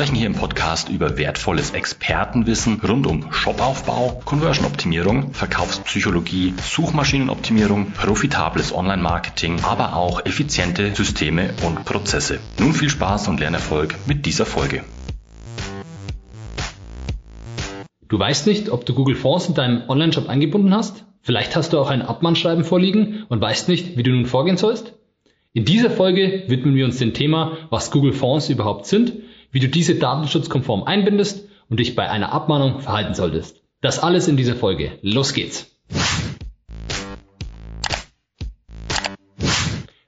sprechen hier im Podcast über wertvolles Expertenwissen rund um Shopaufbau, Conversion-Optimierung, Verkaufspsychologie, Suchmaschinenoptimierung, profitables Online-Marketing, aber auch effiziente Systeme und Prozesse. Nun viel Spaß und Lernerfolg mit dieser Folge. Du weißt nicht, ob du Google Fonds in deinem Online-Shop eingebunden hast? Vielleicht hast du auch ein Abmahnschreiben vorliegen und weißt nicht, wie du nun vorgehen sollst? In dieser Folge widmen wir uns dem Thema, was Google Fonds überhaupt sind, wie du diese datenschutzkonform einbindest und dich bei einer Abmahnung verhalten solltest. Das alles in dieser Folge. Los geht's!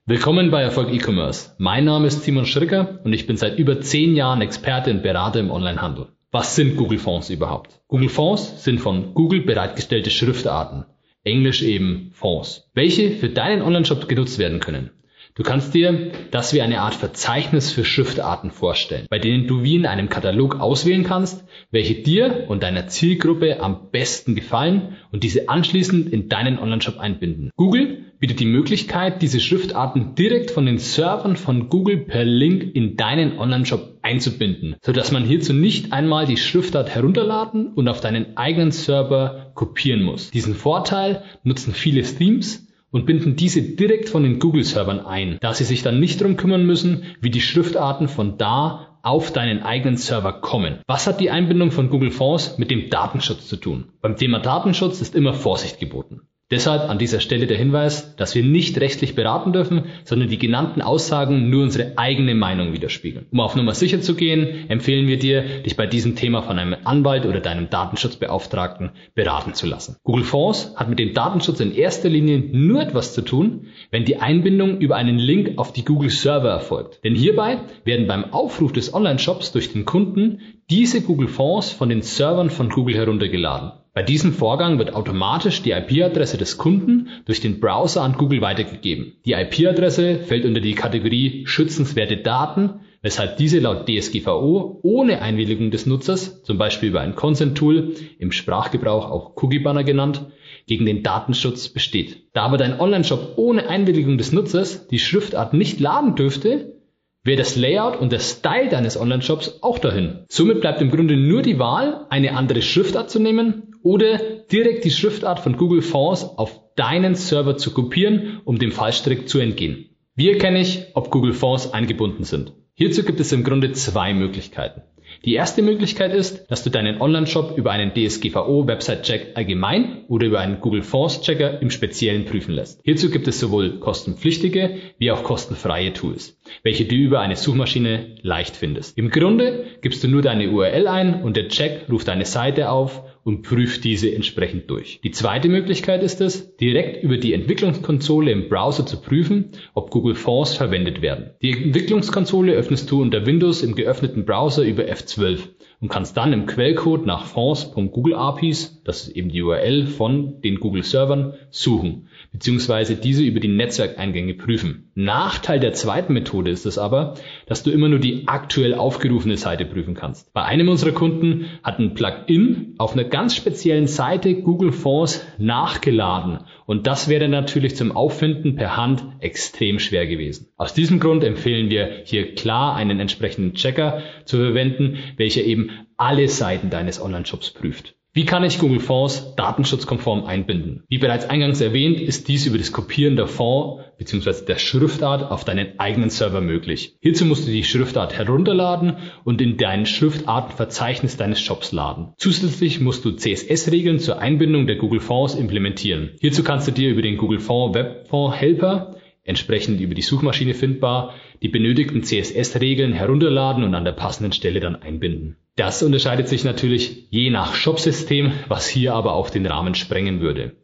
Willkommen bei Erfolg E-Commerce. Mein Name ist Simon Schricker und ich bin seit über zehn Jahren Experte und Berater im Onlinehandel. Was sind Google Fonts überhaupt? Google Fonts sind von Google bereitgestellte Schriftarten, englisch eben Fonts, welche für deinen Onlineshop genutzt werden können. Du kannst dir das wie eine Art Verzeichnis für Schriftarten vorstellen, bei denen du wie in einem Katalog auswählen kannst, welche dir und deiner Zielgruppe am besten gefallen und diese anschließend in deinen Onlineshop einbinden. Google bietet die Möglichkeit, diese Schriftarten direkt von den Servern von Google per Link in deinen Online-Shop einzubinden, sodass man hierzu nicht einmal die Schriftart herunterladen und auf deinen eigenen Server kopieren muss. Diesen Vorteil nutzen viele Themes und binden diese direkt von den Google-Servern ein, da sie sich dann nicht darum kümmern müssen, wie die Schriftarten von da auf deinen eigenen Server kommen. Was hat die Einbindung von Google Fonts mit dem Datenschutz zu tun? Beim Thema Datenschutz ist immer Vorsicht geboten. Deshalb an dieser Stelle der Hinweis, dass wir nicht rechtlich beraten dürfen, sondern die genannten Aussagen nur unsere eigene Meinung widerspiegeln. Um auf Nummer sicher zu gehen, empfehlen wir dir, dich bei diesem Thema von einem Anwalt oder deinem Datenschutzbeauftragten beraten zu lassen. Google Fonds hat mit dem Datenschutz in erster Linie nur etwas zu tun, wenn die Einbindung über einen Link auf die Google Server erfolgt. Denn hierbei werden beim Aufruf des Online-Shops durch den Kunden diese Google Fonds von den Servern von Google heruntergeladen. Bei diesem Vorgang wird automatisch die IP-Adresse des Kunden durch den Browser an Google weitergegeben. Die IP-Adresse fällt unter die Kategorie schützenswerte Daten, weshalb diese laut DSGVO ohne Einwilligung des Nutzers, zum Beispiel über ein Consent-Tool, im Sprachgebrauch auch Cookie-Banner genannt, gegen den Datenschutz besteht. Da aber dein Online-Shop ohne Einwilligung des Nutzers die Schriftart nicht laden dürfte, wäre das Layout und der Style deines Online-Shops auch dahin. Somit bleibt im Grunde nur die Wahl, eine andere Schriftart zu nehmen oder direkt die Schriftart von Google Fonts auf deinen Server zu kopieren, um dem Fallstrick zu entgehen. Wie erkenne ich, ob Google Fonts eingebunden sind? Hierzu gibt es im Grunde zwei Möglichkeiten. Die erste Möglichkeit ist, dass du deinen Online-Shop über einen DSGVO-Website-Check allgemein oder über einen Google Fonts-Checker im Speziellen prüfen lässt. Hierzu gibt es sowohl kostenpflichtige wie auch kostenfreie Tools, welche du über eine Suchmaschine leicht findest. Im Grunde gibst du nur deine URL ein und der Check ruft deine Seite auf und prüft diese entsprechend durch. Die zweite Möglichkeit ist es, direkt über die Entwicklungskonsole im Browser zu prüfen, ob Google Fonts verwendet werden. Die Entwicklungskonsole öffnest du unter Windows im geöffneten Browser über F12 und kannst dann im Quellcode nach fonts.google APIs, das ist eben die URL von den Google Servern, suchen bzw. diese über die Netzwerkeingänge prüfen. Nachteil der zweiten Methode ist es aber, dass du immer nur die aktuell aufgerufene Seite prüfen kannst. Bei einem unserer Kunden hat ein Plugin auf einer ganz speziellen Seite Google Fonts nachgeladen und das wäre natürlich zum Auffinden per Hand extrem schwer gewesen. Aus diesem Grund empfehlen wir hier klar einen entsprechenden Checker zu verwenden, welcher eben alle Seiten deines Online-Shops prüft. Wie kann ich Google Fonds datenschutzkonform einbinden? Wie bereits eingangs erwähnt, ist dies über das Kopieren der Fond bzw. der Schriftart auf deinen eigenen Server möglich. Hierzu musst du die Schriftart herunterladen und in dein Schriftartenverzeichnis deines Shops laden. Zusätzlich musst du CSS-Regeln zur Einbindung der Google Fonds implementieren. Hierzu kannst du dir über den Google Fonds Webfonds Helper entsprechend über die Suchmaschine findbar, die benötigten CSS-Regeln herunterladen und an der passenden Stelle dann einbinden. Das unterscheidet sich natürlich je nach Shopsystem, was hier aber auch den Rahmen sprengen würde.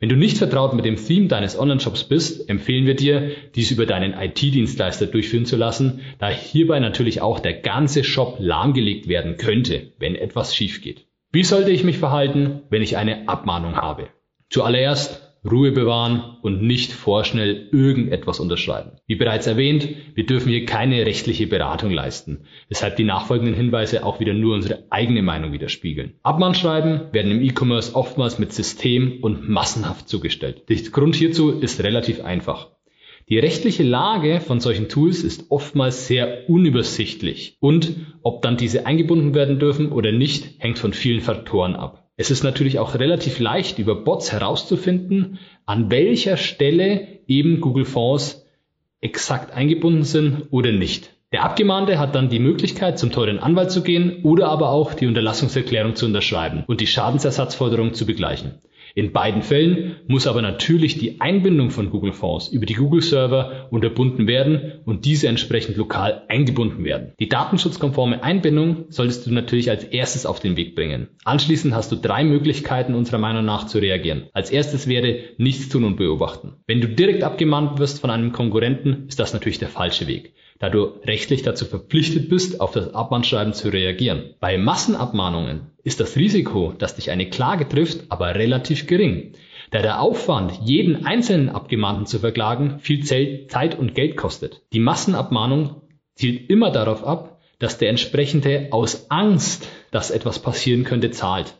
Wenn du nicht vertraut mit dem Theme deines Online-Shops bist, empfehlen wir dir, dies über deinen IT-Dienstleister durchführen zu lassen, da hierbei natürlich auch der ganze Shop lahmgelegt werden könnte, wenn etwas schief geht. Wie sollte ich mich verhalten, wenn ich eine Abmahnung habe? Zuallererst Ruhe bewahren und nicht vorschnell irgendetwas unterschreiben. Wie bereits erwähnt, wir dürfen hier keine rechtliche Beratung leisten, weshalb die nachfolgenden Hinweise auch wieder nur unsere eigene Meinung widerspiegeln. Abmahnschreiben werden im E-Commerce oftmals mit System und massenhaft zugestellt. Der Grund hierzu ist relativ einfach. Die rechtliche Lage von solchen Tools ist oftmals sehr unübersichtlich und ob dann diese eingebunden werden dürfen oder nicht, hängt von vielen Faktoren ab. Es ist natürlich auch relativ leicht über Bots herauszufinden, an welcher Stelle eben Google Fonds exakt eingebunden sind oder nicht. Der Abgemahnte hat dann die Möglichkeit, zum teuren Anwalt zu gehen oder aber auch die Unterlassungserklärung zu unterschreiben und die Schadensersatzforderung zu begleichen. In beiden Fällen muss aber natürlich die Einbindung von Google Fonds über die Google Server unterbunden werden und diese entsprechend lokal eingebunden werden. Die datenschutzkonforme Einbindung solltest du natürlich als erstes auf den Weg bringen. Anschließend hast du drei Möglichkeiten unserer Meinung nach zu reagieren. Als erstes wäre nichts tun und beobachten. Wenn du direkt abgemahnt wirst von einem Konkurrenten, ist das natürlich der falsche Weg da du rechtlich dazu verpflichtet bist, auf das Abmahnschreiben zu reagieren. Bei Massenabmahnungen ist das Risiko, dass dich eine Klage trifft, aber relativ gering, da der Aufwand, jeden einzelnen Abgemahnten zu verklagen, viel Zeit und Geld kostet. Die Massenabmahnung zielt immer darauf ab, dass der entsprechende aus Angst, dass etwas passieren könnte, zahlt.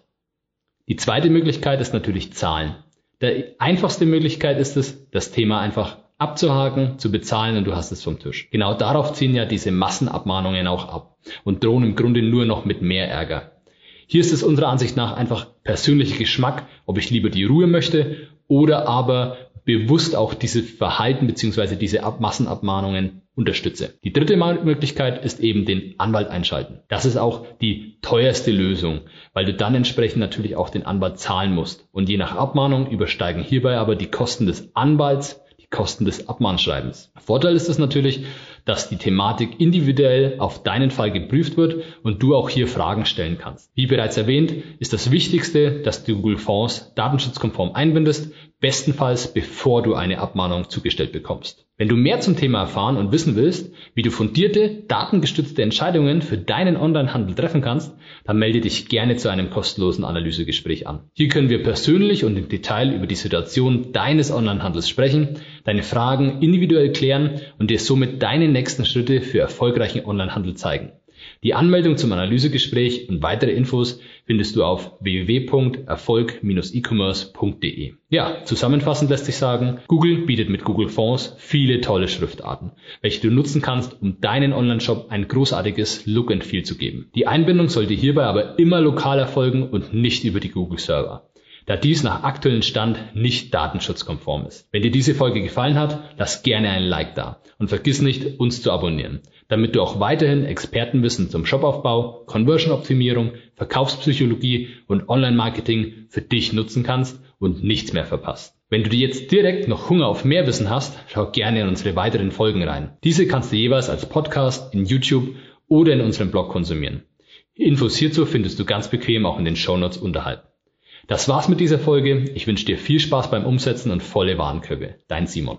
Die zweite Möglichkeit ist natürlich Zahlen. Die einfachste Möglichkeit ist es, das Thema einfach abzuhaken, zu bezahlen und du hast es vom Tisch. Genau darauf ziehen ja diese Massenabmahnungen auch ab und drohen im Grunde nur noch mit mehr Ärger. Hier ist es unserer Ansicht nach einfach persönlicher Geschmack, ob ich lieber die Ruhe möchte oder aber bewusst auch diese Verhalten beziehungsweise diese Massenabmahnungen unterstütze. Die dritte Möglichkeit ist eben den Anwalt einschalten. Das ist auch die teuerste Lösung, weil du dann entsprechend natürlich auch den Anwalt zahlen musst. Und je nach Abmahnung übersteigen hierbei aber die Kosten des Anwalts Kosten des Abmahnschreibens. Vorteil ist es natürlich, dass die Thematik individuell auf deinen Fall geprüft wird und du auch hier Fragen stellen kannst. Wie bereits erwähnt, ist das Wichtigste, dass du Google Fonds datenschutzkonform einbindest, bestenfalls bevor du eine Abmahnung zugestellt bekommst. Wenn du mehr zum Thema erfahren und wissen willst, wie du fundierte, datengestützte Entscheidungen für deinen Onlinehandel treffen kannst, dann melde dich gerne zu einem kostenlosen Analysegespräch an. Hier können wir persönlich und im Detail über die Situation deines Onlinehandels sprechen, deine Fragen individuell klären und dir somit deine nächsten Schritte für erfolgreichen Onlinehandel zeigen. Die Anmeldung zum Analysegespräch und weitere Infos findest du auf www.erfolg-e-commerce.de. Ja, zusammenfassend lässt sich sagen, Google bietet mit Google Fonts viele tolle Schriftarten, welche du nutzen kannst, um deinen Online-Shop ein großartiges Look and Feel zu geben. Die Einbindung sollte hierbei aber immer lokal erfolgen und nicht über die Google Server da dies nach aktuellem Stand nicht datenschutzkonform ist. Wenn dir diese Folge gefallen hat, lass gerne ein Like da und vergiss nicht, uns zu abonnieren damit du auch weiterhin Expertenwissen zum Shopaufbau, Conversion-Optimierung, Verkaufspsychologie und Online-Marketing für dich nutzen kannst und nichts mehr verpasst. Wenn du dir jetzt direkt noch Hunger auf mehr Wissen hast, schau gerne in unsere weiteren Folgen rein. Diese kannst du jeweils als Podcast in YouTube oder in unserem Blog konsumieren. Infos hierzu findest du ganz bequem auch in den Shownotes unterhalb. Das war's mit dieser Folge. Ich wünsche dir viel Spaß beim Umsetzen und volle Warenkörbe. Dein Simon.